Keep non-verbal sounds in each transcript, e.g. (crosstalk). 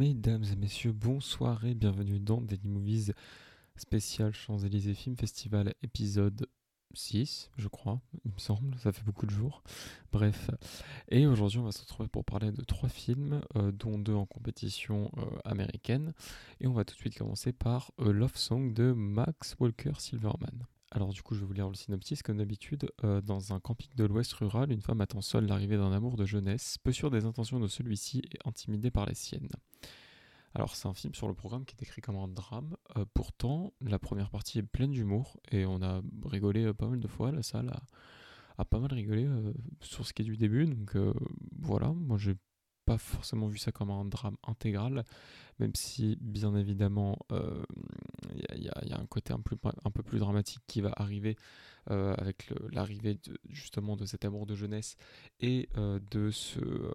Mesdames et messieurs, bonsoir et bienvenue dans Daily Movies spécial Champs-Élysées Film Festival épisode 6, je crois, il me semble, ça fait beaucoup de jours. Bref, et aujourd'hui on va se retrouver pour parler de trois films, euh, dont deux en compétition euh, américaine. Et on va tout de suite commencer par A Love Song de Max Walker Silverman. Alors du coup, je vais vous lire le synopsis. Comme d'habitude, euh, dans un camping de l'Ouest rural, une femme attend seule l'arrivée d'un amour de jeunesse, peu sûre des intentions de celui-ci et intimidée par les siennes. Alors c'est un film sur le programme qui est écrit comme un drame. Euh, pourtant, la première partie est pleine d'humour et on a rigolé euh, pas mal de fois. La salle a, pas mal rigolé sur ce qui est du début. Donc voilà, moi j'ai pas forcément vu ça comme un drame intégral, même si bien évidemment il y, a un côté un, un, peu plus dramatique qui va arriver euh, avec l'arrivée justement de cet amour de jeunesse et euh, de, ce, euh,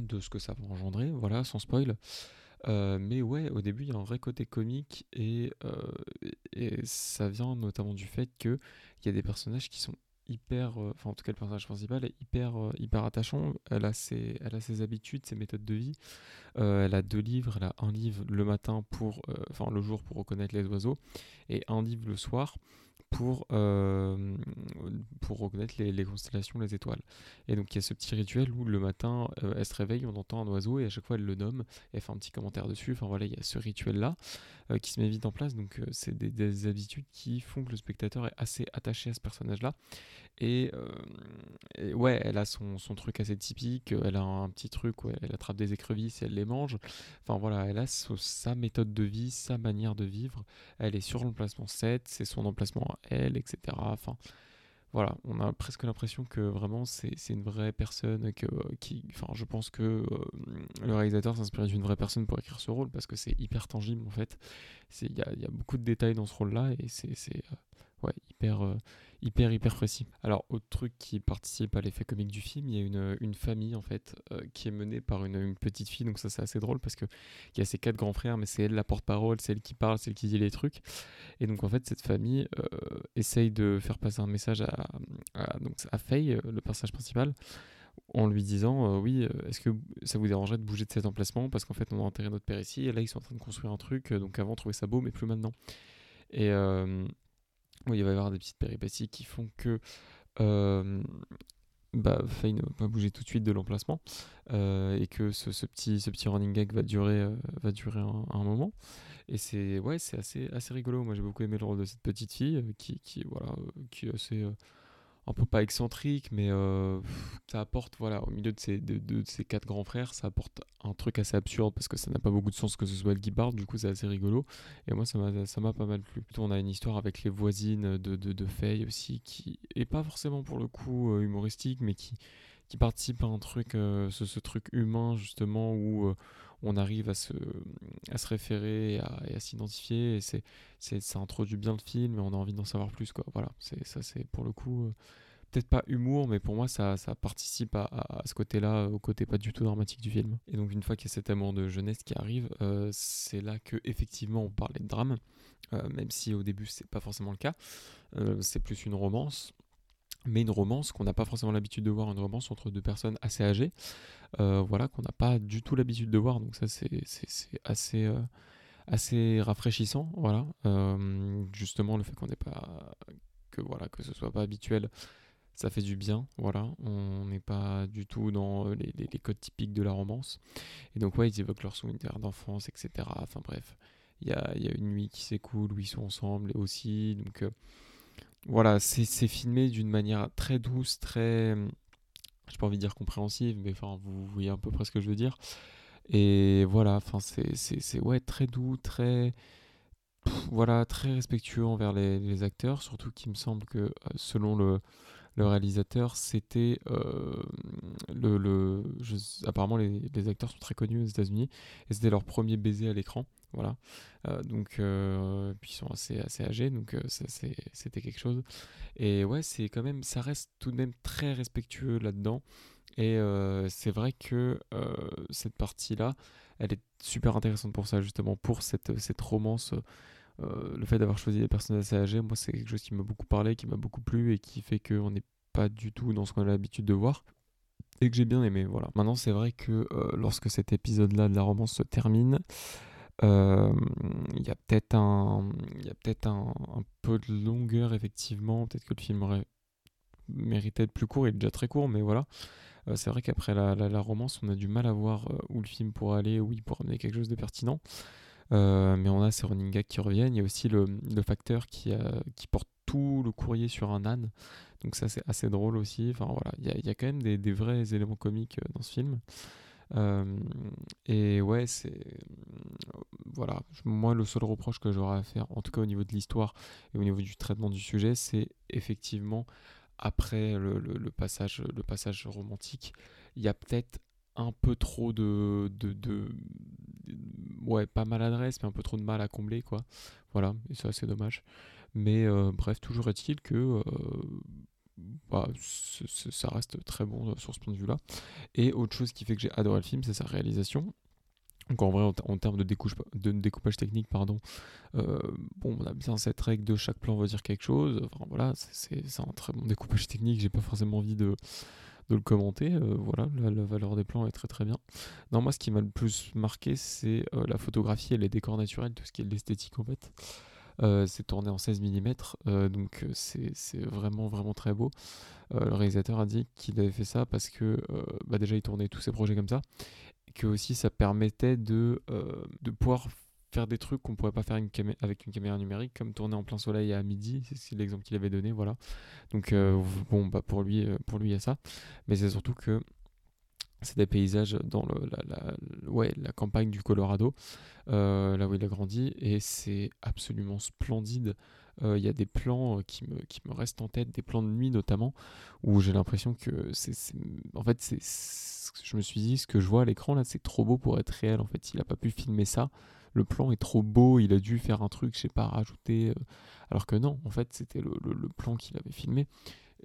de ce que ça va engendrer, voilà, sans spoil. mais ouais, au début, il y a un vrai côté comique et, et ça vient notamment du fait qu'il y a des personnages qui sont hyper, euh, enfin en tout cas le personnage principal est hyper, euh, hyper attachant. Elle a, ses, elle a ses habitudes, ses méthodes de vie. Euh, elle a deux livres. Elle a un livre le matin pour, enfin le jour pour reconnaître les oiseaux et un livre le soir pour, pour reconnaître les, constellations, les étoiles. Et donc il y a ce petit rituel où le matin, elle se réveille, on entend un oiseau et à chaque fois elle le nomme, et elle fait un petit commentaire dessus. Enfin voilà, il y a ce rituel-là qui se met vite en place. Donc c'est des, habitudes qui font que le spectateur est assez attaché à ce personnage-là. Et, ouais, elle a son, son, truc assez typique, elle a un petit truc où elle attrape des écrevisses et elle les mange. Enfin voilà, elle a sa méthode de vie, sa manière de vivre. Elle est sur l'emplacement 7, c'est son emplacement elle, etc. Enfin, voilà, on a presque l'impression que vraiment c'est une vraie personne, que, qui, enfin, je pense que euh, le réalisateur s'inspire d'une vraie personne pour écrire ce rôle parce que c'est hyper tangible en fait. Il y a, y a, beaucoup de détails dans ce rôle-là et c'est euh, ouais, hyper, euh, hyper, hyper précis. Alors, autre truc qui participe à l'effet comique du film, il y a une, une famille en fait euh, qui est menée par une, petite fille, donc ça c'est assez drôle parce qu'il y a ces quatre grands frères, mais c'est elle la porte-parole, c'est elle qui parle, c'est elle qui dit les trucs. Et donc en fait, cette famille euh, essaye de faire passer un message à, à, donc, à Faye, le personnage principal en lui disant oui est-ce que ça vous dérangerait de bouger de cet emplacement? Parce qu'en fait on a enterré notre père ici et là ils sont en train de construire un truc donc avant on trouvait ça beau mais plus maintenant et il va y avoir des petites péripéties qui font que euh, bah, Faye ne va pas bouger tout de suite de l'emplacement euh, et que ce, petit, ce petit running gag va durer, euh, va durer un, moment. Et c'est ouais, assez, assez rigolo. Moi j'ai beaucoup aimé le rôle de cette petite fille euh, qui, qui, voilà, qui est assez un peu pas excentrique, mais euh, ça apporte, voilà, au milieu de ces, quatre grands frères, ça apporte un truc assez absurde parce que ça n'a pas beaucoup de sens que ce soit le Guibard, du coup c'est assez rigolo. Et moi ça m'a pas mal plu. On a une histoire avec les voisines de, de, de Faye aussi, qui est pas forcément pour le coup euh, humoristique, mais qui, qui participe à un truc, euh, ce, ce, truc humain justement où on arrive à se, référer et à, s'identifier. Et c'est, ça introduit bien le film et on a envie d'en savoir plus. Quoi. Voilà, c'est, ça c'est pour le coup, euh, peut-être pas humour, mais pour moi ça, participe à, à, ce côté-là, au côté pas du tout dramatique du film. Et donc une fois qu'il y a cet amour de jeunesse qui arrive, euh, c'est là que effectivement on parlait de drame. Euh, même si au début c'est pas forcément le cas, c'est plus une romance, mais une romance qu'on n'a pas forcément l'habitude de voir, une romance entre deux personnes assez âgées, euh, voilà, qu'on n'a pas du tout l'habitude de voir, donc ça c'est assez, euh, assez rafraîchissant, voilà, euh, justement le fait qu'on n'ait pas, que voilà, que ce soit pas habituel, ça fait du bien, voilà, on n'est pas du tout dans les, les, codes typiques de la romance, et donc ouais, ils évoquent leur souvenir d'enfance, etc., enfin bref, il y a, y a, une nuit qui s'écoule où ils sont ensemble aussi, donc voilà, c'est filmé d'une manière très douce, très. J'ai pas envie de dire compréhensive, mais enfin, vous voyez un peu près ce que je veux dire. Et voilà, enfin, c'est ouais, très doux, très. voilà, très respectueux envers les, acteurs, surtout qu'il me semble que euh, selon le, le réalisateur, c'était euh, le, le apparemment les, les, acteurs sont très connus aux États-Unis et c'était leur premier baiser à l'écran. Voilà. Euh, donc, euh, puis ils sont assez, assez âgés, donc c'était quelque chose. Et ouais, c'est quand même, ça reste tout de même très respectueux là-dedans. Et c'est vrai que cette partie-là, elle est super intéressante pour ça, justement, pour cette, cette romance. Le fait d'avoir choisi des personnes assez âgées, moi, c'est quelque chose qui m'a beaucoup parlé, qui m'a beaucoup plu et qui fait qu'on n'est pas du tout dans ce qu'on a l'habitude de voir. et que j'ai bien aimé. Voilà. Maintenant, c'est vrai que lorsque cet épisode-là de la romance se termine, il y a peut-être un, il y a peut-être un, peu de longueur effectivement. Peut-être que le film aurait mérité d'être plus court. Il déjà très court, mais voilà. c'est vrai qu'après la, la, romance, on a du mal à voir où le film pourrait aller, où il pourrait amener quelque chose de pertinent. Mais on a ces running gags qui reviennent. Il y a aussi le, facteur qui, qui porte tout le courrier sur un âne. Donc ça c'est assez drôle aussi. Enfin voilà, il y a, quand même des, vrais éléments comiques dans ce film. Euh, et ouais, c'est. Voilà. Moi, le seul reproche que j'aurais à faire, en tout cas au niveau de l'histoire et au niveau du traitement du sujet, c'est effectivement après le, passage, le passage romantique, il y a peut-être un peu trop de, ouais pas maladresse mais un peu trop de mal à combler quoi voilà et ça c'est dommage mais euh, bref toujours est-il que euh, bah, ça reste très bon euh, sur ce point de vue-là. Et autre chose qui fait que j'ai adoré le film, c'est sa réalisation. En vrai, en, termes de, de, découpage technique, pardon, bon, on a bien cette règle de chaque plan va dire quelque chose. Enfin voilà, c'est un très bon découpage technique. J'ai pas forcément envie de, de le commenter. Euh, voilà, la, valeur des plans est très très bien. Non, moi, ce qui m'a le plus marqué, c'est la photographie et les décors naturels, tout ce qui est l'esthétique en fait. Euh, c'est tourné en 16 mm, euh, donc euh, c'est vraiment vraiment très beau. le réalisateur a dit qu'il avait fait ça parce que bah déjà il tournait tous ses projets comme ça, et que aussi ça permettait de, de pouvoir faire des trucs qu'on pourrait pas faire avec une caméra numérique, comme tourner en plein soleil à midi, c'est l'exemple qu'il avait donné, voilà. Donc bon, bah pour lui, pour lui il y a ça, mais c'est surtout que c'est des paysages dans la, ouais, la campagne du Colorado, euh, là où il a grandi, et c'est absolument splendide. Euh, il y a des plans euh, qui me, qui me restent en tête, des plans de nuit notamment, où j'ai l'impression que c'est. En fait, c'est, je me suis dit, ce que je vois à l'écran là, c'est trop beau pour être réel. En fait, il n'a pas pu filmer ça. Le plan est trop beau, il a dû faire un truc, je sais pas, rajouter. alors que non, en fait, c'était le, plan qu'il avait filmé.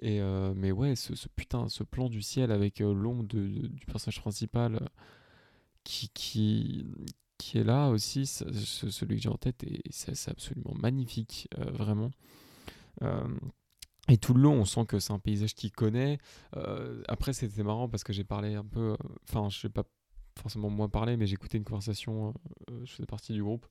Et euh, mais ouais, ce, putain, ce plan du ciel avec euh, l'ombre du personnage principal euh, qui, qui, qui est là aussi, celui que j'ai en tête, et c'est absolument magnifique, vraiment. et tout le long, on sent que c'est un paysage qu'il connaît. après, c'était marrant parce que j'ai parlé un peu, enfin, je sais pas forcément moi parler, mais écouté une conversation, je faisais partie du groupe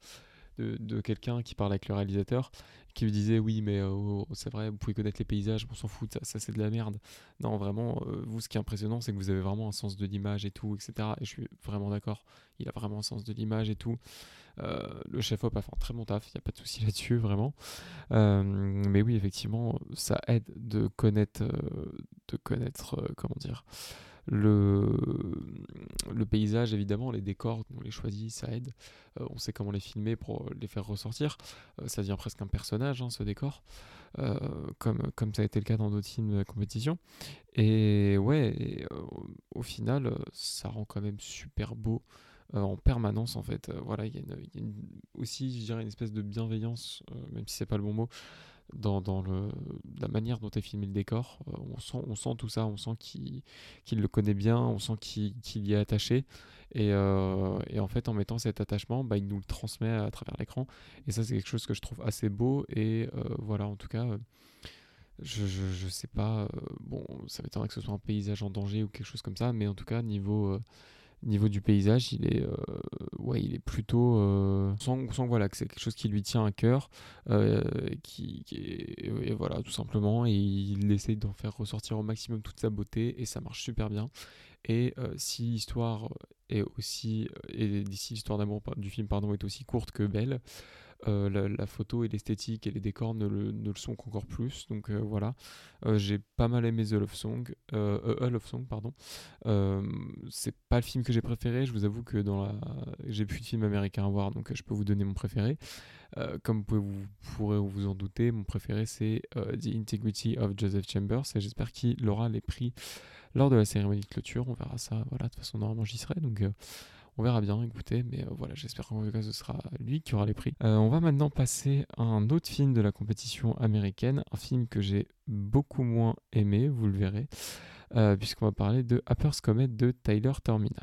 de, quelqu'un qui parle avec le réalisateur, qui lui disait oui mais euh, oh, c'est vrai, vous pouvez connaître les paysages, on s'en fout, ça, c'est de la merde. Non vraiment, euh, vous ce qui est impressionnant c'est que vous avez vraiment un sens de l'image et tout, etc. Et je suis vraiment d'accord, il a vraiment un sens de l'image et tout. Euh, le chef-op a fait un très bon taf, il n'y a pas de souci (laughs) là-dessus, vraiment. mais oui, effectivement, ça aide de connaître, de connaître comment dire, le, le paysage, évidemment, les décors, on les choisit, ça aide. Euh, on sait comment les filmer pour les faire ressortir. Euh, ça devient presque un personnage, hein, ce décor, euh, comme, comme ça a été le cas dans d'autres films de compétition. Et ouais, au final, ça rend quand même super beau. en permanence en fait voilà il y, a, aussi je dirais une espèce de bienveillance même si c'est pas le bon mot dans, dans le, la manière dont est filmé le décor. Euh, on, sent, on sent tout ça, on sent qu'il le connaît bien, on sent qu'il y est attaché. Et, euh, et, en fait, en mettant cet attachement, bah, il nous le transmet à travers l'écran. Et ça, c'est quelque chose que je trouve assez beau. Et euh, voilà, en tout cas, je, je, je, sais pas. bon, ça m'étonnerait que ce soit un paysage en danger ou quelque chose comme ça. Mais en tout cas, niveau niveau du paysage, il est, euh, il est plutôt. Euh, on, sent, voilà, que c'est quelque chose qui lui tient à cœur, euh, qui, et voilà, tout simplement, et il essaye d'en faire ressortir au maximum toute sa beauté, et ça marche super bien. Et si l'histoire est aussi, et si l'histoire d'amour du film pardon est aussi courte que belle, euh, la, photo et l'esthétique et les décors ne le, ne le sont qu'encore plus. Donc euh, voilà, euh, j'ai pas mal aimé The Love Song, A Love Song, pardon. c'est pas le film que j'ai préféré, je vous avoue que dans la... j'ai plus de films américains à voir, donc je peux vous donner mon préféré. comme vous, vous, pourrez vous en douter, mon préféré c'est The Integrity of Joseph Chambers et j'espère qu'il aura les prix lors de la cérémonie de clôture. On verra ça. Voilà, de toute façon, normalement, j'y serai. Donc, on verra bien, écoutez, mais euh, voilà, j'espère qu'en tout cas ce sera lui qui aura les prix. Euh, on va maintenant passer à un autre film de la compétition américaine, un film que j'ai beaucoup moins aimé, vous le verrez, euh, puisqu'on va parler de Apper's Comet de Tyler Termina.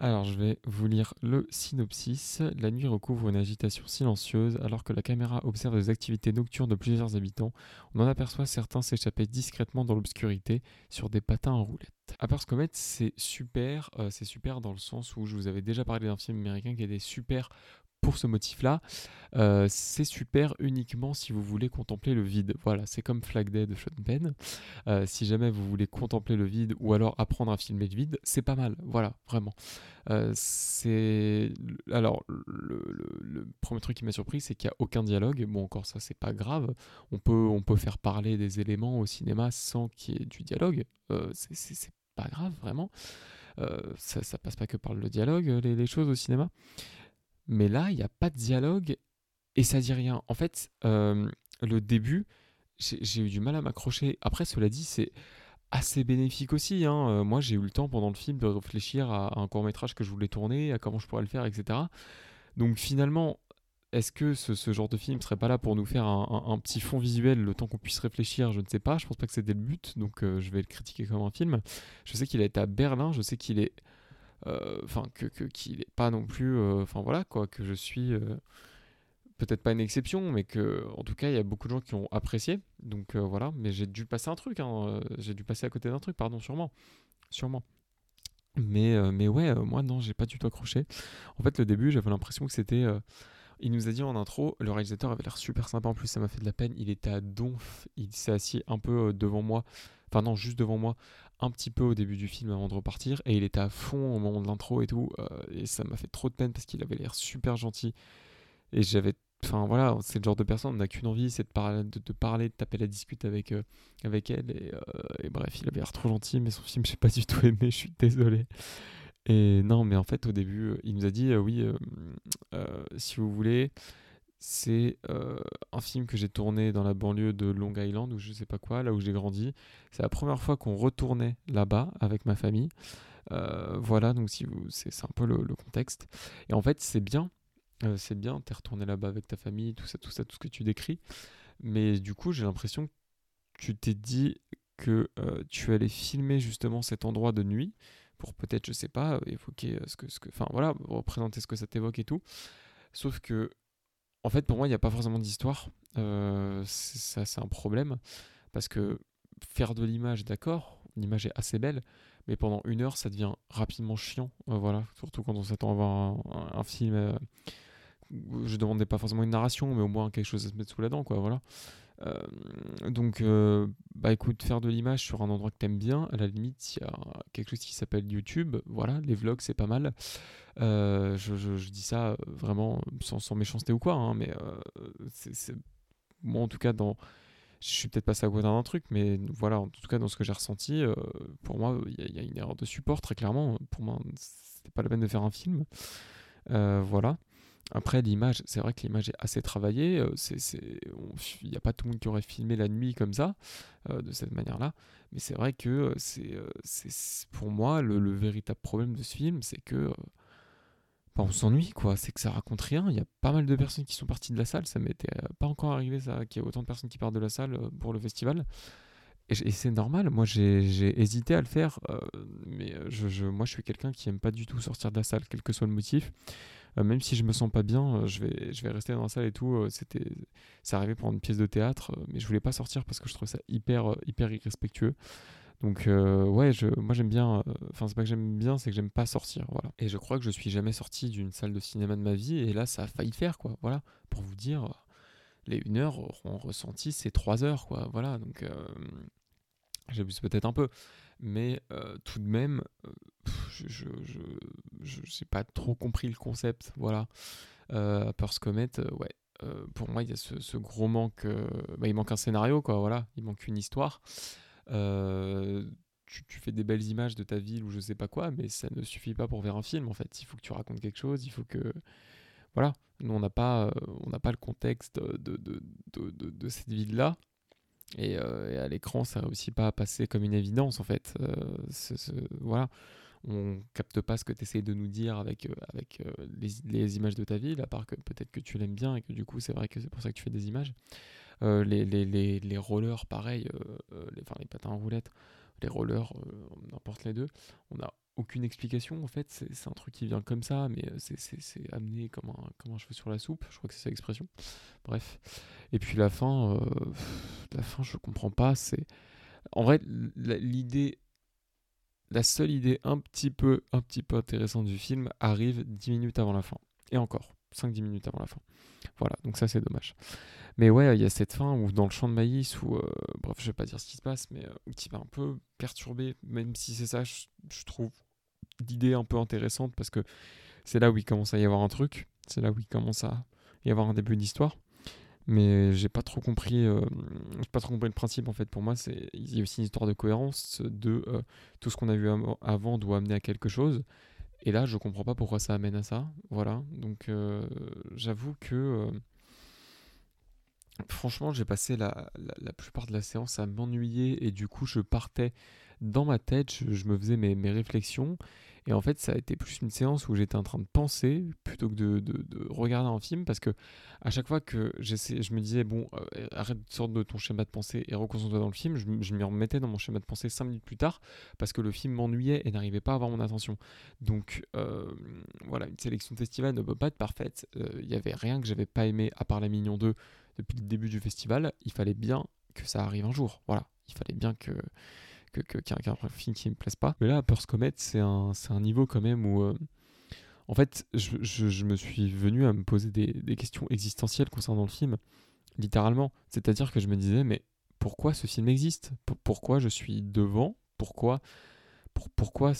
Alors, je vais vous lire le synopsis. La nuit recouvre une agitation silencieuse alors que la caméra observe les activités nocturnes de plusieurs habitants. On en aperçoit certains s'échapper discrètement dans l'obscurité sur des patins en roulette. Apart Comet, c'est super, euh, c'est super dans le sens où je vous avais déjà parlé d'un film américain qui était super pour ce motif-là, euh, c'est super uniquement si vous voulez contempler le vide. Voilà, c'est comme Flag Day de Sean. Euh, si jamais vous voulez contempler le vide ou alors apprendre à filmer le vide, c'est pas mal. Voilà, vraiment. Euh, c'est alors le, premier truc qui m'a surpris, c'est qu'il n'y a aucun dialogue. Bon, encore ça, c'est pas grave. On peut on peut faire parler des éléments au cinéma sans qu'il y ait du dialogue. c'est pas grave, vraiment. ça, ça passe pas que par le dialogue, les choses au cinéma. Mais là, il n'y a pas de dialogue et ça dit rien. En fait, euh, le début, j'ai eu du mal à m'accrocher. Après, cela dit, c'est assez bénéfique aussi. Hein. Euh, moi, j'ai eu le temps pendant le film de réfléchir à, un court métrage que je voulais tourner, à comment je pourrais le faire, etc. Donc finalement, est-ce que ce, genre de film serait pas là pour nous faire un, petit fond visuel le temps qu'on puisse réfléchir? Je ne sais pas. Je pense pas que c'était le but, donc euh, je vais le critiquer comme un film. Je sais qu'il a été à Berlin. Je sais qu'il est enfin que qu'il n'est pas non plus euh, enfin voilà quoi que je suis euh, peut-être pas une exception mais que en tout cas il y a beaucoup de gens qui ont apprécié. Donc voilà. Mais j'ai dû passer un truc hein, j'ai dû passer à côté d'un truc pardon sûrement. Sûrement. Mais mais ouais moi non j'ai pas du tout accroché. En fait le début j'avais l'impression que c'était il nous a dit en intro, le réalisateur avait l'air super sympa. En plus, ça m'a fait de la peine. Il était à donf, il s'est assis un peu devant moi, enfin non, juste devant moi, un petit peu au début du film avant de repartir et il était à fond au moment de l'intro et tout euh, et ça m'a fait trop de peine parce qu'il avait l'air super gentil. Et j'avais enfin voilà c'est le genre de personne on n'a qu'une envie c'est de, parler de, parler de taper la discute avec euh, avec elle euh, et, bref il avait l'air trop gentil mais son film j'ai pas du tout aimé je suis désolé. Et non mais en fait au début il nous a dit oui si vous voulez c'est euh, un film que j'ai tourné dans la banlieue de Long Island ou je sais pas quoi, là où j'ai grandi. C'est la première fois qu'on retournait là-bas avec ma famille. Euh, voilà, donc si vous, c'est, un peu le, contexte. Et en fait, c'est bien, euh, c'est bien, t'es retourné là-bas avec ta famille, tout ça, tout ça, tout ce que tu décris. Mais du coup, j'ai l'impression que tu t'es dit que tu allais filmer justement cet endroit de nuit pour peut-être, je sais pas, évoquer ce que, ce que, enfin voilà, représenter ce que ça t'évoque et tout. Sauf que en fait, pour moi, il n'y a pas forcément d'histoire. Euh, ça, c'est un problème. Parce que faire de l'image, d'accord, l'image est assez belle, mais pendant une heure, ça devient rapidement chiant. Euh, voilà, surtout quand on s'attend à voir un, film. Euh, je demandais pas forcément une narration, mais au moins quelque chose à se mettre sous la dent, quoi. Voilà. Euh, donc, euh, bah écoute, faire de l'image sur un endroit que t'aimes bien, à la limite, il y a quelque chose qui s'appelle YouTube. Voilà, les vlogs, c'est pas mal. Euh, je, dis ça vraiment sans, méchanceté ou quoi, hein, mais moi en tout cas dans je suis peut-être passé à côté d'un truc, mais voilà, en tout cas, dans ce que j'ai ressenti, pour moi, il y, a une erreur de support, très clairement. Pour moi, c'était pas la peine de faire un film. voilà. Après, l'image, c'est vrai que l'image est assez travaillée. Euh, il n'y a pas tout le monde qui aurait filmé la nuit comme ça, euh, de cette manière-là. Mais c'est vrai que euh, c'est, pour moi le, véritable problème de ce film, c'est que bah, on s'ennuie, quoi. C'est que ça raconte rien. Il y a pas mal de personnes qui sont parties de la salle. Ça m'était pas encore arrivé, ça, qu'il y ait autant de personnes qui partent de la salle pour le festival. Et, c'est normal, moi j'ai hésité à le faire, mais je, moi je suis quelqu'un qui aime pas du tout sortir de la salle, quel que soit le motif. Euh, même si je me sens pas bien, euh, je vais, je vais rester dans la salle et tout. Euh, c'était, c'est arrivé pour une pièce de théâtre, mais je voulais pas sortir parce que je trouvais ça hyper, hyper irrespectueux. Donc ouais, je, moi j'aime bien, enfin c'est pas que j'aime bien, c'est que j'aime pas sortir, voilà. Et je crois que je suis jamais sorti d'une salle de cinéma de ma vie, et là ça a failli faire, quoi, voilà. Pour vous dire, les 1 heure auront ressenti ces 3 heures, quoi, voilà. Donc j'abuse peut-être un peu, mais tout de même, je, je, pas trop compris le concept, voilà. Euh, Purse Comet, euh, ouais, euh, pour moi, il y a ce, gros manque. Euh, bah, il manque un scénario, quoi, voilà. Il manque une histoire. Tu, tu, fais des belles images de ta ville ou je sais pas quoi, mais ça ne suffit pas pour faire un film, en fait. Il faut que tu racontes quelque chose, il faut que. Voilà. Nous, on n'a pas, on pas le contexte de, de, de, de cette ville-là. Et, à l'écran, ça réussit pas à passer comme une évidence, en fait. voilà on capte pas ce que tu essayes de nous dire avec, euh, avec euh, les, images de ta ville, à part que peut-être que tu l'aimes bien et que du coup c'est vrai que c'est pour ça que tu fais des images. Euh, les, les, les, rollers, pareil, les, enfin les patins en roulette, les rollers, n'importe les deux, on n'a aucune explication en fait, c'est un truc qui vient comme ça, mais c'est amené comme un, comme un cheveu sur la soupe, je crois que c'est ça l'expression. Bref. Et puis la fin, la fin je comprends pas, c'est... En vrai, l'idée la seule idée un petit peu, un petit peu intéressante du film arrive 10 minutes avant la fin. Et encore, 5-10 minutes avant la fin. Voilà, donc ça c'est dommage. Mais ouais, il y a cette fin où dans le champ de maïs, où, euh, bref, je vais pas dire ce qui se passe, mais euh, tu vas un peu perturbé, même si c'est ça, je trouve l'idée un peu intéressante parce que c'est là où il commence à y avoir un truc, c'est là où il commence à y avoir un début d'histoire. Mais j'ai pas trop compris euh, pas trop compris le principe en fait. Pour moi c'est il y a aussi une histoire de cohérence de euh, tout ce qu'on a vu avant doit amener à quelque chose. Et là je comprends pas pourquoi ça amène à ça. Voilà. Donc euh, j'avoue que franchement j'ai passé la, la, plupart de la séance à m'ennuyer et du coup je partais dans ma tête je, me faisais mes, mes réflexions et en fait, ça a été plus une séance où j'étais en train de penser plutôt que de, de, regarder un film parce que à chaque fois que je me disais, bon, euh, arrête de sortir de ton schéma de pensée et reconcentre-toi dans le film, je, je m'y remettais dans mon schéma de pensée 5 minutes plus tard parce que le film m'ennuyait et n'arrivait pas à avoir mon attention. Donc euh, voilà, une sélection de festival ne peut pas être parfaite. Il euh, n'y avait rien que j'avais pas aimé à part La Mignon 2 depuis le début du festival. Il fallait bien que ça arrive un jour. Voilà, il fallait bien que que, que, film qui me plaise pas. Mais là, Purse Comet, c'est un, c'est un niveau quand même où. Euh, en fait, je, je, me suis venu à me poser des, questions existentielles concernant le film, littéralement. C'est-à-dire que je me disais, mais pourquoi ce film existe? Pourquoi je suis devant? Pourquoi pour, pourquoi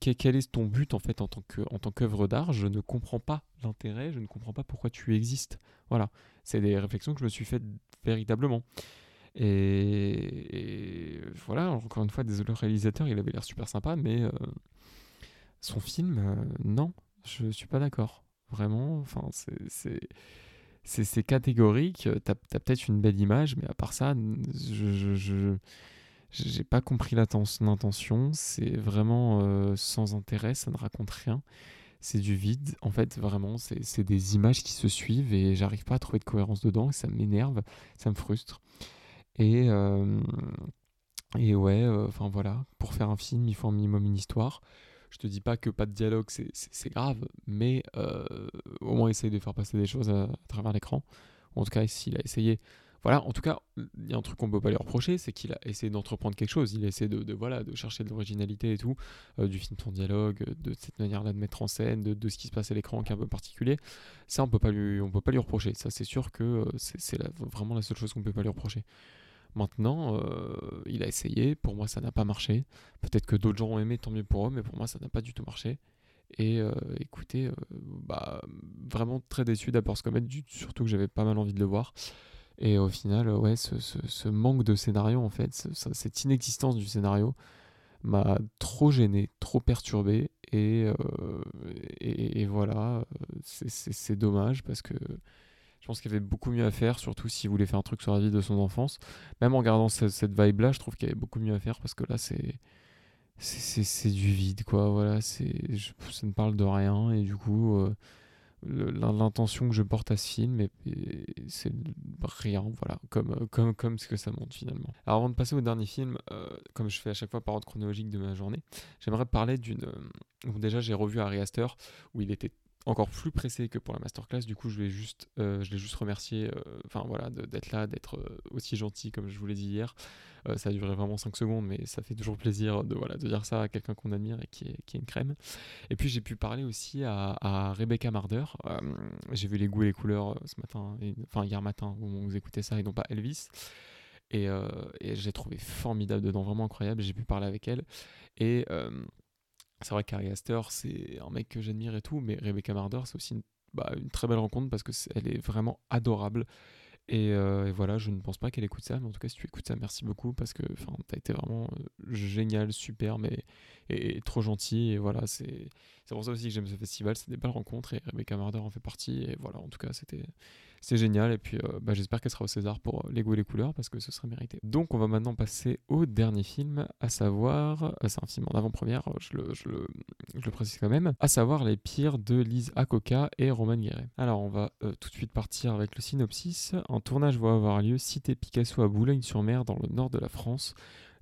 quel est ton but en fait en tant que en tant qu'œuvre d'art? Je ne comprends pas l'intérêt, je ne comprends pas pourquoi tu existes. Voilà, c'est des réflexions que je me suis faites véritablement. Et, voilà, encore une fois, désolé le réalisateur, il avait l'air super sympa, mais euh, son film, euh, non, je suis pas d'accord. Vraiment, enfin, c'est catégorique. T'as as, peut-être une belle image, mais à part ça, je, j'ai pas compris l'intention. C'est vraiment euh, sans intérêt, ça ne raconte rien. C'est du vide. En fait, vraiment, c'est des images qui se suivent et j'arrive pas à trouver de cohérence dedans. ça m'énerve, ça me frustre. Et, euh, et ouais, euh, enfin voilà, pour faire un film, il faut un minimum une histoire. Je te dis pas que pas de dialogue, c'est grave, mais euh, au moins essayer de faire passer des choses à, travers l'écran. En tout cas, s'il a essayé. Voilà, en tout cas, il y a un truc qu'on peut pas lui reprocher, c'est qu'il a essayé d'entreprendre quelque chose. Il a essayé de, voilà, de chercher de l'originalité et tout, du film sans dialogue, de cette manière-là de mettre en scène, de, de, ce qui se passe à l'écran qui est un peu particulier. Ça, on on peut pas lui reprocher. Ça, c'est sûr que c'est vraiment la seule chose qu'on peut pas lui reprocher. Maintenant, euh, il a essayé, pour moi ça n'a pas marché. Peut-être que d'autres gens ont aimé, tant mieux pour eux, mais pour moi ça n'a pas du tout marché. Et euh, écoutez, euh, bah, vraiment très déçu ce comet, surtout que j'avais pas mal envie de le voir. Et au final, ouais, ce, manque de scénario, en fait, cette inexistence du scénario m'a trop gêné, trop perturbé. Et voilà, c'est dommage parce que je pense qu'il y avait beaucoup mieux à faire, surtout s'il voulait faire un truc sur la vie de son enfance. Même en regardant cette, vibe-là, je trouve qu'il y avait beaucoup mieux à faire parce que là, c'est c'est du vide, quoi. Voilà, c'est ça ne parle de rien et du coup, euh, l'intention que je porte à ce film, c'est rien, voilà, comme, comme, comme ce que ça montre finalement. Avant de passer au dernier film, euh, comme je fais à chaque fois par ordre chronologique de ma journée, j'aimerais parler d'une... Euh, déjà j'ai revu Harry Aster, où il était encore plus pressé que pour la masterclass. Du coup, je vais juste, euh, je l'ai juste remercié, euh, enfin voilà, d'être là, d'être euh, aussi gentil comme je vous l'ai dit hier. ça a duré vraiment 5 secondes, mais ça fait toujours plaisir de voilà de dire ça à quelqu'un qu'on admire et qui est, qui est, une crème. Et puis j'ai pu parler aussi à, Rebecca Marder. j'ai vu les goûts et les couleurs ce matin, enfin hier matin où vous écoutez ça et non pas Elvis. Et, et j'ai trouvé formidable dedans, vraiment incroyable. J'ai pu parler avec elle et c'est vrai qu'Ari Aster, c'est un mec que j'admire et tout, mais Rebecca Marder, c'est aussi une, bah, une, très belle rencontre parce qu'elle est, est vraiment adorable. Euh, et, voilà, je ne pense pas qu'elle écoute ça, mais en tout cas, si tu écoutes ça, merci beaucoup parce que tu as été vraiment euh, génial, super, mais et, trop gentil. Et voilà, c'est pour ça aussi que j'aime ce festival, c'est des belles rencontres et Rebecca Marder en fait partie. Et voilà, en tout cas, c'était c'est génial. Et puis, bah, j'espère qu'elle sera au César pour Les goûts et les couleurs parce que ce serait mérité. Donc, on va maintenant passer au dernier film, à savoir, c'est un film en avant-première, je le, précise quand même, à savoir Les Pires de Lise Akoka et Roman Guéret. Alors, on va tout de suite partir avec le synopsis. Un tournage va avoir lieu cité Picasso à Boulogne-sur-Mer dans le nord de la France.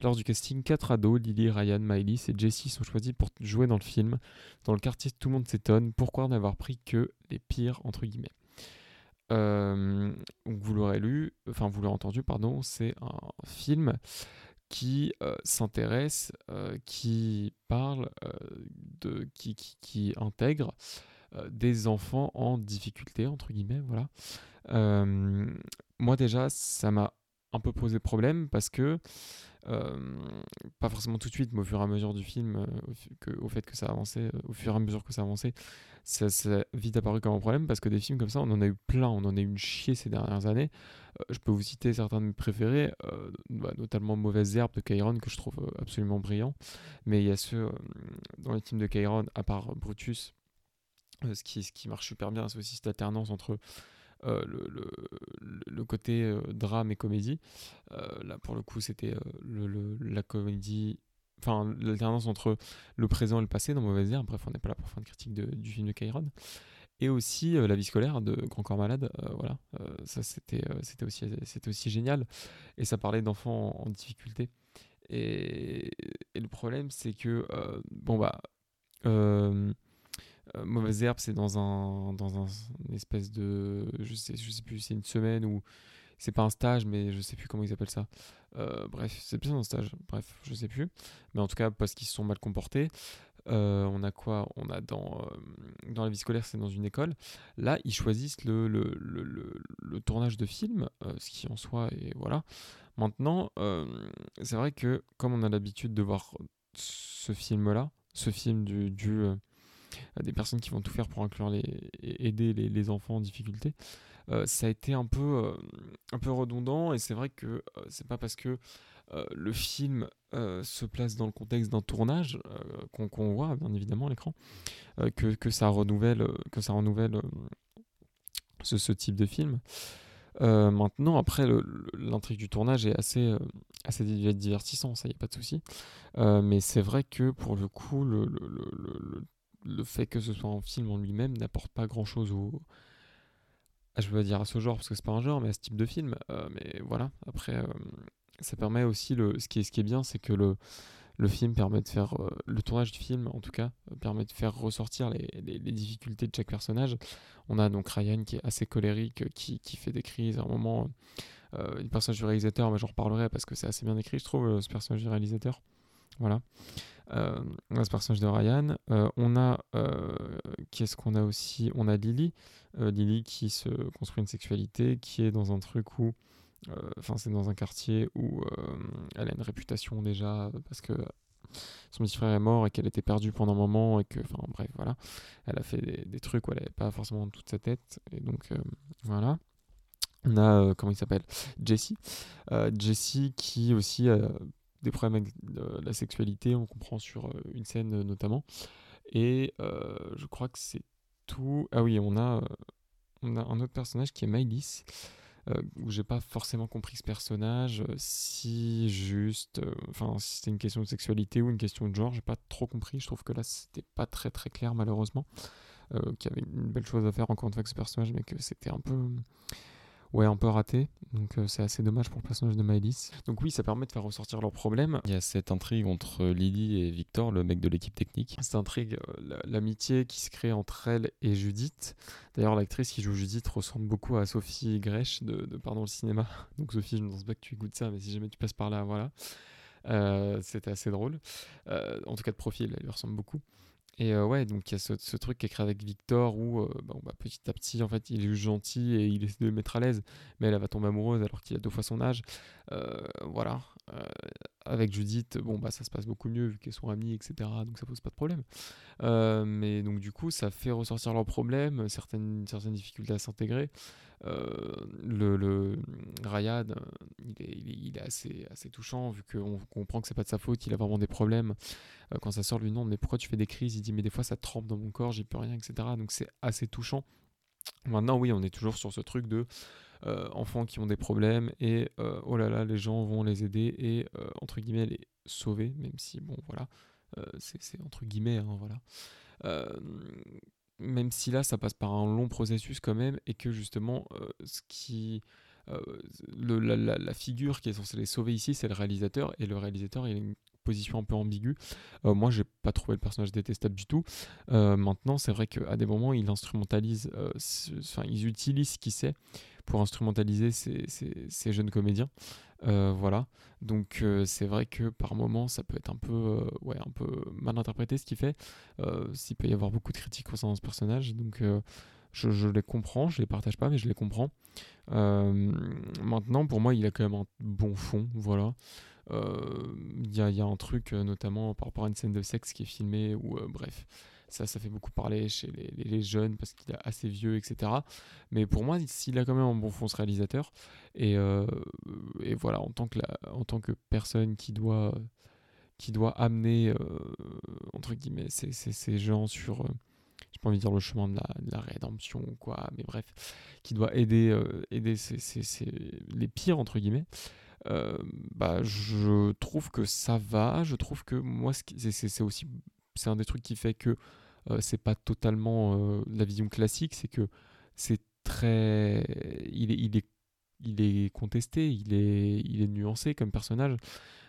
Lors du casting, quatre ados, Lily, Ryan, Miley et Jessie sont choisis pour jouer dans le film. Dans le quartier, tout le monde s'étonne. Pourquoi n'avoir pris que les pires, entre guillemets? Vous l'aurez lu, enfin vous l'aurez entendu, pardon, c'est un film qui s'intéresse, qui parle, de, qui, qui, qui intègre des enfants en difficulté, entre guillemets, voilà. moi déjà, ça m'a un peu posé problème parce que euh, pas forcément tout de suite, mais au fur et à mesure du film, euh, au, fait que ça avançait, euh, au fur et à mesure que ça avançait, ça s'est vite apparu comme un problème parce que des films comme ça, on en a eu plein, on en a eu une chier ces dernières années. je peux vous citer certains de mes préférés, bah, notamment Mauvaise Herbe de Kairon que je trouve absolument brillant. Mais il y a ceux dans les films de Kairon, à part Brutus, ce, qui, ce qui marche super bien, c'est aussi cette alternance entre euh, le, le, côté euh, drame et comédie. Euh, là, pour le coup, c'était le, la comédie enfin l'alternance entre le présent et le passé dans Mauvaise Herbe. Bref, on n'est pas là pour faire une critique du film de Kairon. Et aussi La vie scolaire de Grand Corps Malade. voilà, ça c'était c'était aussi aussi génial. Et ça parlait d'enfants en, difficulté. Et, le problème, c'est que bon bah euh, mauvaise herbe, c'est dans un dans un espèce de je sais je sais plus c'est une semaine ou c'est pas un stage mais je sais plus comment ils appellent ça. Euh, bref, c'est plus un stage. Bref, je sais plus. Mais en tout cas parce qu'ils se sont mal comportés. Euh, on a quoi? On a dans, dans la vie scolaire, c'est dans une école. Là, ils choisissent le, le, le, le, tournage de film, ce qui en soi et voilà. Maintenant, c'est vrai que comme on a l'habitude de voir ce film-là, ce film du des personnes qui vont tout faire pour inclure les, aider les, enfants en difficulté. Euh, ça a été un peu, euh, un peu redondant et c'est vrai que euh, c'est pas parce que le film se place dans le contexte d'un tournage qu'on voit bien évidemment à l'écran que, que, ça renouvelle, que ça renouvelle ce, type de film. maintenant, après, l'intrigue du tournage est assez, assez divertissant, ça y a pas de souci. mais c'est vrai que pour le coup, le fait que ce soit un film en lui-même n'apporte pas grand-chose au... Je veux dire à ce genre, parce que c'est pas un genre, mais à ce type de film. Euh, mais voilà, après, euh, ça permet aussi, le... ce, qui est, bien, c'est que le, le film permet de faire... Euh, le tournage du film, en tout cas, permet de faire ressortir les, difficultés de chaque personnage. On a donc Ryan qui est assez colérique, qui, qui fait des crises à un moment... le personnage du réalisateur, j'en reparlerai parce que c'est assez bien écrit, je trouve, ce personnage du réalisateur. Voilà. Euh, on a ce personnage de Ryan. Euh, on a. Euh, qu'est-ce qu'on a aussi? On a Lily. Lily qui se construit une sexualité, qui est dans un truc où. Enfin, c'est dans un quartier où elle a une réputation déjà parce que son petit frère est mort et qu'elle était perdue pendant un moment et que, enfin bref, voilà, elle a fait des, trucs où elle n'avait pas forcément toute sa tête et donc voilà. On a, comment il s'appelle? Jessie. Jessie qui aussi des problèmes avec la sexualité, on comprend sur euh, une scène euh, notamment. Et euh, je crois que c'est tout. Ah oui, on a, on a un autre personnage qui est Mylis, où j'ai pas forcément compris ce personnage, si juste, enfin, si c'était une question de sexualité ou une question de genre, j'ai pas trop compris. Je trouve que là, c'était pas très très clair, malheureusement. qu'il y avait une belle chose à faire encore une fois avec ce personnage, mais que c'était un peu ouais, un peu raté. Donc euh, c'est assez dommage pour le personnage de Maëlys. Donc oui, ça permet de faire ressortir leurs problèmes. Il y a cette intrigue entre Lily et Victor, le mec de l'équipe technique. Cette intrigue, euh, l'amitié qui se crée entre elle et Judith. D'ailleurs, l'actrice qui joue Judith ressemble beaucoup à Sophie Grèche de, Pardon le cinéma. (laughs) Donc Sophie, je ne pense pas que tu écoutes ça, mais si jamais tu passes par là, voilà. Euh, c'était assez drôle. en tout cas de profil, elle lui ressemble beaucoup. Et euh, ouais, donc il y a ce, truc qui est créé avec Victor où euh, bah, petit à petit, en fait, il est gentil et il essaie de le mettre à l'aise, mais elle, va tomber amoureuse alors qu'il a deux fois son âge. Euh, voilà. avec Judith, bon, bah ça se passe beaucoup mieux vu qu'elles sont amies, etc. Donc ça pose pas de problème. mais donc du coup, ça fait ressortir leurs problèmes, certaines difficultés à s'intégrer. Le, le Ryan, il est, il est, assez, assez touchant vu qu'on comprend que c'est pas de sa faute, il a vraiment des problèmes. Euh, quand ça sort, lui demande mais pourquoi tu fais des crises? Il dit mais des fois ça trempe dans mon corps, j'y peux rien, etc. Donc c'est assez touchant. Maintenant, oui, on est toujours sur ce truc de enfants qui ont des problèmes et oh là là, les gens vont les aider et entre guillemets les sauver, même si, bon, voilà, c'est entre guillemets, hein, voilà. Même si là, ça passe par un long processus quand même et que justement, ce qui le, la, figure qui est censée les sauver ici, c'est le réalisateur, et le réalisateur, il a une position un peu ambiguë. Euh, moi, j'ai pas trouvé le personnage détestable du tout. Euh, maintenant, c'est vrai qu'à des moments, il instrumentalise, euh, enfin, ils utilisent ce qu'il sait pour instrumentaliser ces, jeunes comédiens. voilà. Donc, c'est vrai que par moments, ça peut être un peu, ouais, un peu mal interprété ce qu'il fait. S'il peut y avoir beaucoup de critiques concernant ce personnage. Donc, je, les comprends, je les partage pas, mais je les comprends. maintenant, pour moi, il a quand même un bon fond. Voilà. Il euh, y, a, un truc, euh, notamment par rapport à une scène de sexe qui est filmée, ou euh, bref, ça, ça fait beaucoup parler chez les, jeunes parce qu'il est assez vieux, etc. Mais pour moi, s'il a quand même un bon fond, ce réalisateur, et, et voilà, en tant, que en tant que personne qui doit, qui doit amener, entre guillemets, ces, ces, gens sur j'ai pas envie de dire le chemin de la, de la, rédemption ou quoi, mais bref, qui doit aider, aider les pires, entre guillemets, euh, bah, je trouve que ça va. Je trouve que moi, c'est aussi c'est un des trucs qui fait que euh, c'est pas totalement euh, la vision classique, c'est que c'est très, il est, il est, il est contesté, il est, il est nuancé comme personnage.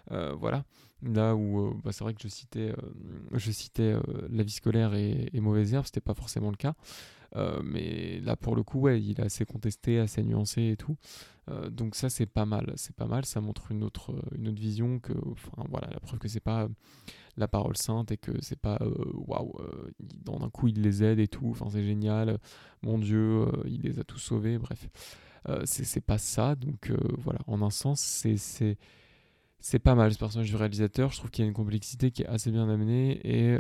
voilà. Là où bah, c'est vrai que je citais, je citais la vie scolaire et, et mauvaise herbe, c'était pas forcément le cas. Euh, mais là, pour le coup, ouais, il est assez contesté, assez nuancé et tout. Euh, donc ça, c'est pas mal. C'est pas mal. Ça montre une autre, une autre vision que, enfin, voilà, la preuve que c'est pas la parole sainte et que c'est pas, euh, waouh, dans un coup, il les aide et tout. Enfin, c'est génial. Mon Dieu, il les a tous sauvés. Bref, c'est pas ça. Donc voilà, en un sens, c'est c'est pas mal ce personnage du réalisateur. Je trouve qu'il y a une complexité qui est assez bien amenée et,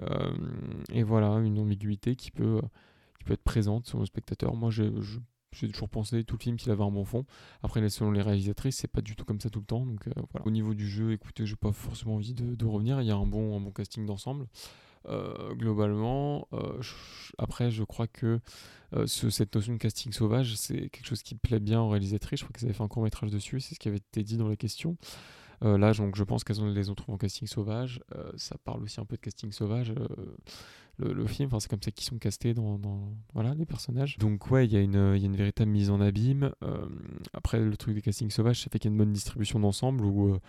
et voilà, une ambiguïté qui peut, peut être présente sur le spectateur. Moi, j'ai toujours pensé tout le film qu'il avait un bon fond. Après, selon les réalisatrices, c'est pas du tout comme ça tout le temps. Donc euh, voilà. Au niveau du jeu, écoutez, j'ai pas forcément envie de, revenir. Il y a un bon, casting d'ensemble. Euh, globalement, euh, après, je crois que ce, cette notion de casting sauvage, c'est quelque chose qui plaît bien aux réalisatrices. Je crois qu'elles avaient fait un court métrage dessus, c'est ce qui avait été dit dans la question. là, donc, je pense qu'elles les ont trouvés en casting sauvage. ça parle aussi un peu de casting sauvage le, film. Enfin, c'est comme ça qu'ils sont castés dans, voilà, les personnages. Donc, ouais, il y, y a une véritable mise en abîme. Euh, après, le truc des castings sauvages, ça fait qu'il y a une bonne distribution d'ensemble où euh,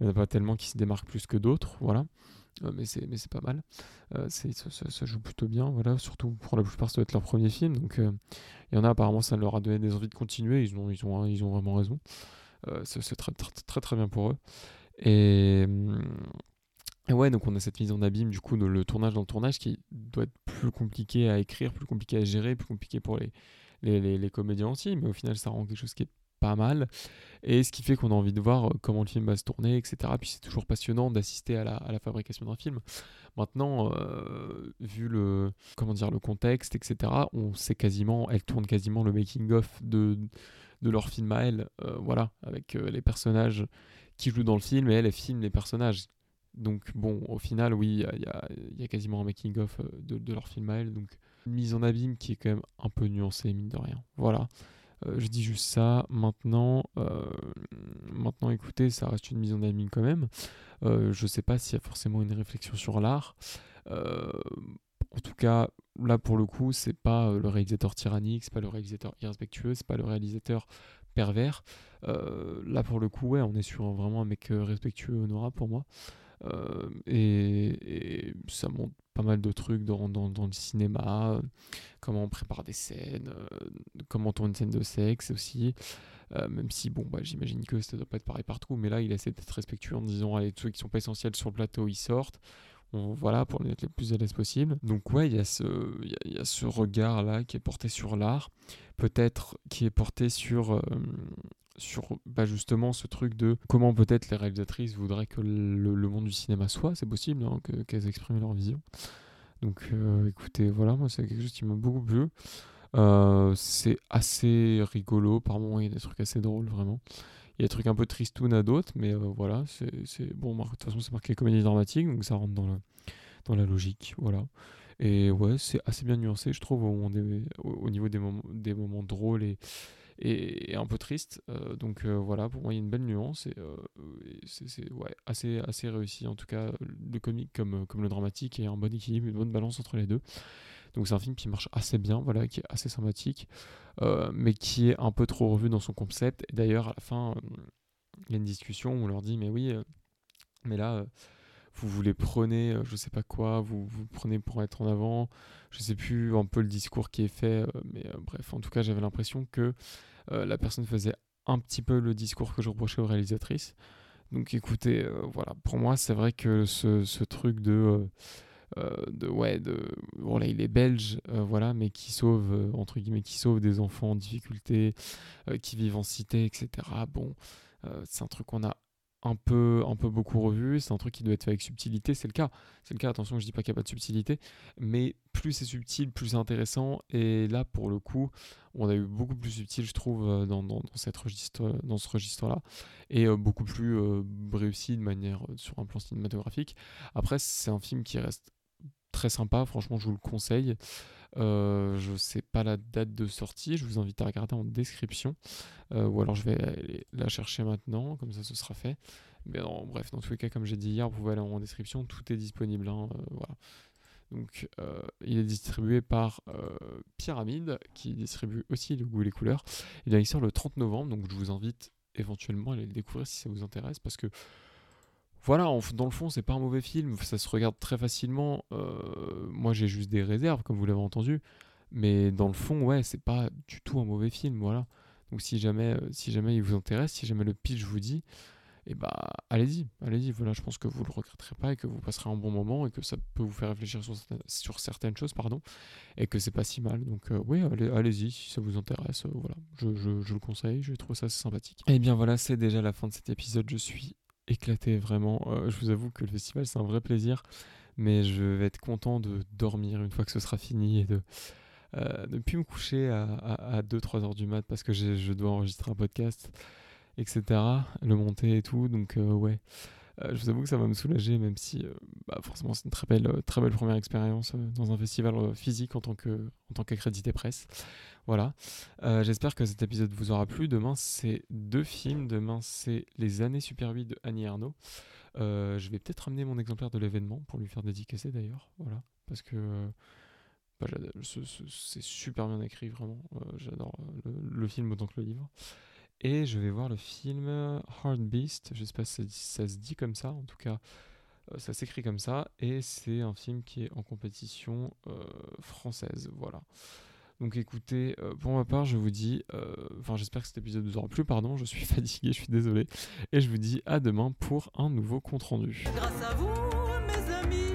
il n'y en a pas tellement qui se démarquent plus que d'autres. Voilà. Euh, mais c'est mais c'est pas mal c'est ça, joue plutôt bien voilà surtout pour la plupart ça doit être leur premier film donc il y en a apparemment ça leur a donné des envies de continuer ils ont ils ont ils ont vraiment raison c'est très, très, très très bien pour eux et hum, ouais, donc on a cette mise en abîme, du coup, de le tournage dans le tournage qui doit être plus compliqué à écrire, plus compliqué à gérer, plus compliqué pour les, les, les, comédiens aussi, mais au final, ça rend quelque chose qui est pas mal. Et ce qui fait qu'on a envie de voir euh, comment le film va se tourner, etc. Puis c'est toujours passionnant d'assister à la, à la, fabrication d'un film. Maintenant, euh, vu le, comment dire, le contexte, etc., on sait quasiment, elle tourne quasiment le making-of de, de leur film à elle, euh, voilà, avec les personnages qui jouent dans le film, et elle, elle filme les personnages donc bon, au final, oui, il y, a, quasiment un making-of euh, de, leur film à elle. Donc une mise en abîme qui est quand même un peu nuancée, mine de rien. Voilà. Euh, je dis juste ça. Maintenant, euh, maintenant, écoutez, ça reste une mise en abîme quand même. je sais pas s'il y a forcément une réflexion sur l'art. en tout cas, là pour le coup, c'est pas le réalisateur tyrannique, c'est pas le réalisateur irrespectueux, c'est pas le réalisateur pervers. là pour le coup, ouais, on est sur vraiment un mec respectueux honorable pour moi. Euh, et, ça montre pas mal de trucs dans, dans, le cinéma, euh, comment on prépare des scènes, euh, comment on tourne une scène de sexe aussi. même si, bon, bah, j'imagine que ça doit pas être pareil partout, mais là, il essaie d'être respectueux en disant, allez, tous ceux qui sont pas essentiels sur le plateau, ils sortent. voilà, pour être les plus à l'aise possible. Donc, ouais, il y, a ce, y, a ce regard-là qui est porté sur l'art, peut-être qui est porté sur, sur bah, justement ce truc de comment peut-être les réalisatrices voudraient que le, monde du cinéma soit, c'est possible hein, qu'elles expriment leur vision. Donc euh, écoutez, voilà, moi c'est quelque chose qui m'a beaucoup plu. Euh, c'est assez rigolo, par moments il y a des trucs assez drôles vraiment. Il y a des trucs un peu tristounes à d'autres, mais euh, voilà, c'est bon, de toute façon c'est marqué comédie dramatique, donc ça rentre dans la, dans la logique, voilà. Et ouais, c'est assez bien nuancé, je trouve, au, au, niveau des moments, des moments drôles et, et, un peu tristes. donc voilà, pour moi, il y a une belle nuance et, c'est ouais, assez, assez réussi. En tout cas, le comique comme, comme le dramatique et un bon équilibre, une bonne balance entre les deux. Donc c'est un film qui marche assez bien, voilà, qui est assez sympathique, euh, mais qui est un peu trop revu dans son concept. Et d'ailleurs, à la fin, euh, il y a une discussion où on leur dit, mais oui, euh, mais là, vous les prenez, je sais pas quoi, vous vous prenez pour être en avant. Je sais plus un peu le discours qui est fait, mais bref, en tout cas, j'avais l'impression que la personne faisait un petit peu le discours que je reprochais aux réalisatrices. Donc écoutez, voilà, pour moi, c'est vrai que ce, ce truc de euh, de ouais de bon là il est belge euh, voilà mais qui sauve euh, entre guillemets qui sauve des enfants en difficulté qui vivent en cité etc bon c'est un truc qu'on a un peu, un peu beaucoup revu. C'est un truc qui doit être fait avec subtilité. C'est le cas. C'est le cas. Attention, je dis pas qu'il n'y a pas de subtilité. Mais plus c'est subtil, plus c'est intéressant. Et là, pour le coup, on a eu beaucoup plus subtil, je trouve, dans, dans, cette registre, dans ce registre-là. Et beaucoup plus réussi de manière sur un plan cinématographique. Après, c'est un film qui reste très sympa, franchement je vous le conseille. Euh, je sais pas la date de sortie, je vous invite à regarder en description, euh, ou alors je vais la chercher maintenant, comme ça ce sera fait. Mais bref, dans tous les cas, comme j'ai dit hier, vous pouvez aller en description, tout est disponible. Hein, euh, voilà. Donc, il est distribué par Pyramide, qui distribue aussi le goût et les couleurs. Il sort le 30 novembre, donc je vous invite éventuellement à aller le découvrir si ça vous intéresse, parce que voilà, dans le fond, c'est pas un mauvais film, ça se regarde très facilement. Euh, moi, j'ai juste des réserves, comme vous l'avez entendu, mais dans le fond, ouais, c'est pas du tout un mauvais film, voilà. Donc, si jamais, euh, si jamais il vous intéresse, si jamais le pitch vous dit, et eh bah, allez-y, allez-y. Voilà, je pense que vous le regretterez pas et que vous passerez un bon moment et que ça peut vous faire réfléchir sur, certaines choses, pardon, et que c'est pas si mal. Donc, euh, oui, allez-y si ça vous intéresse. voilà, je, je, le conseille, je trouve ça sympathique. Et eh bien voilà, c'est déjà la fin de cet épisode. Je suis éclaté vraiment. Euh, je vous avoue que le festival c'est un vrai plaisir, mais je vais être content de dormir une fois que ce sera fini et de euh, ne plus me coucher à, 2-3 heures du mat parce que je dois enregistrer un podcast, etc. Le monter et tout. Donc euh, ouais, je vous avoue que ça va me soulager, même si bah, forcément c'est une très belle, très belle première expérience dans un festival physique en tant que en tant qu'accrédité presse. Voilà. Euh, j'espère que cet épisode vous aura plu. Demain, c'est deux films. Demain, c'est Les années Super 8 de Annie Arnaud. Euh, je vais peut-être ramener mon exemplaire de l'événement pour lui faire dédicacer d'ailleurs. Voilà. Parce que bah, c'est super bien écrit, vraiment. Euh, j'adore le, film autant que le livre. Et je vais voir le film Hard Beast. Je sais pas si ça, se dit comme ça. En tout cas, ça s'écrit comme ça. Et c'est un film qui est en compétition française. Voilà. Donc écoutez, euh, pour ma part, je vous dis, euh, enfin j'espère que cet épisode vous aura plu, pardon, je suis (laughs) fatigué, je suis désolé, et je vous dis à demain pour un nouveau compte rendu. Grâce à vous Stop!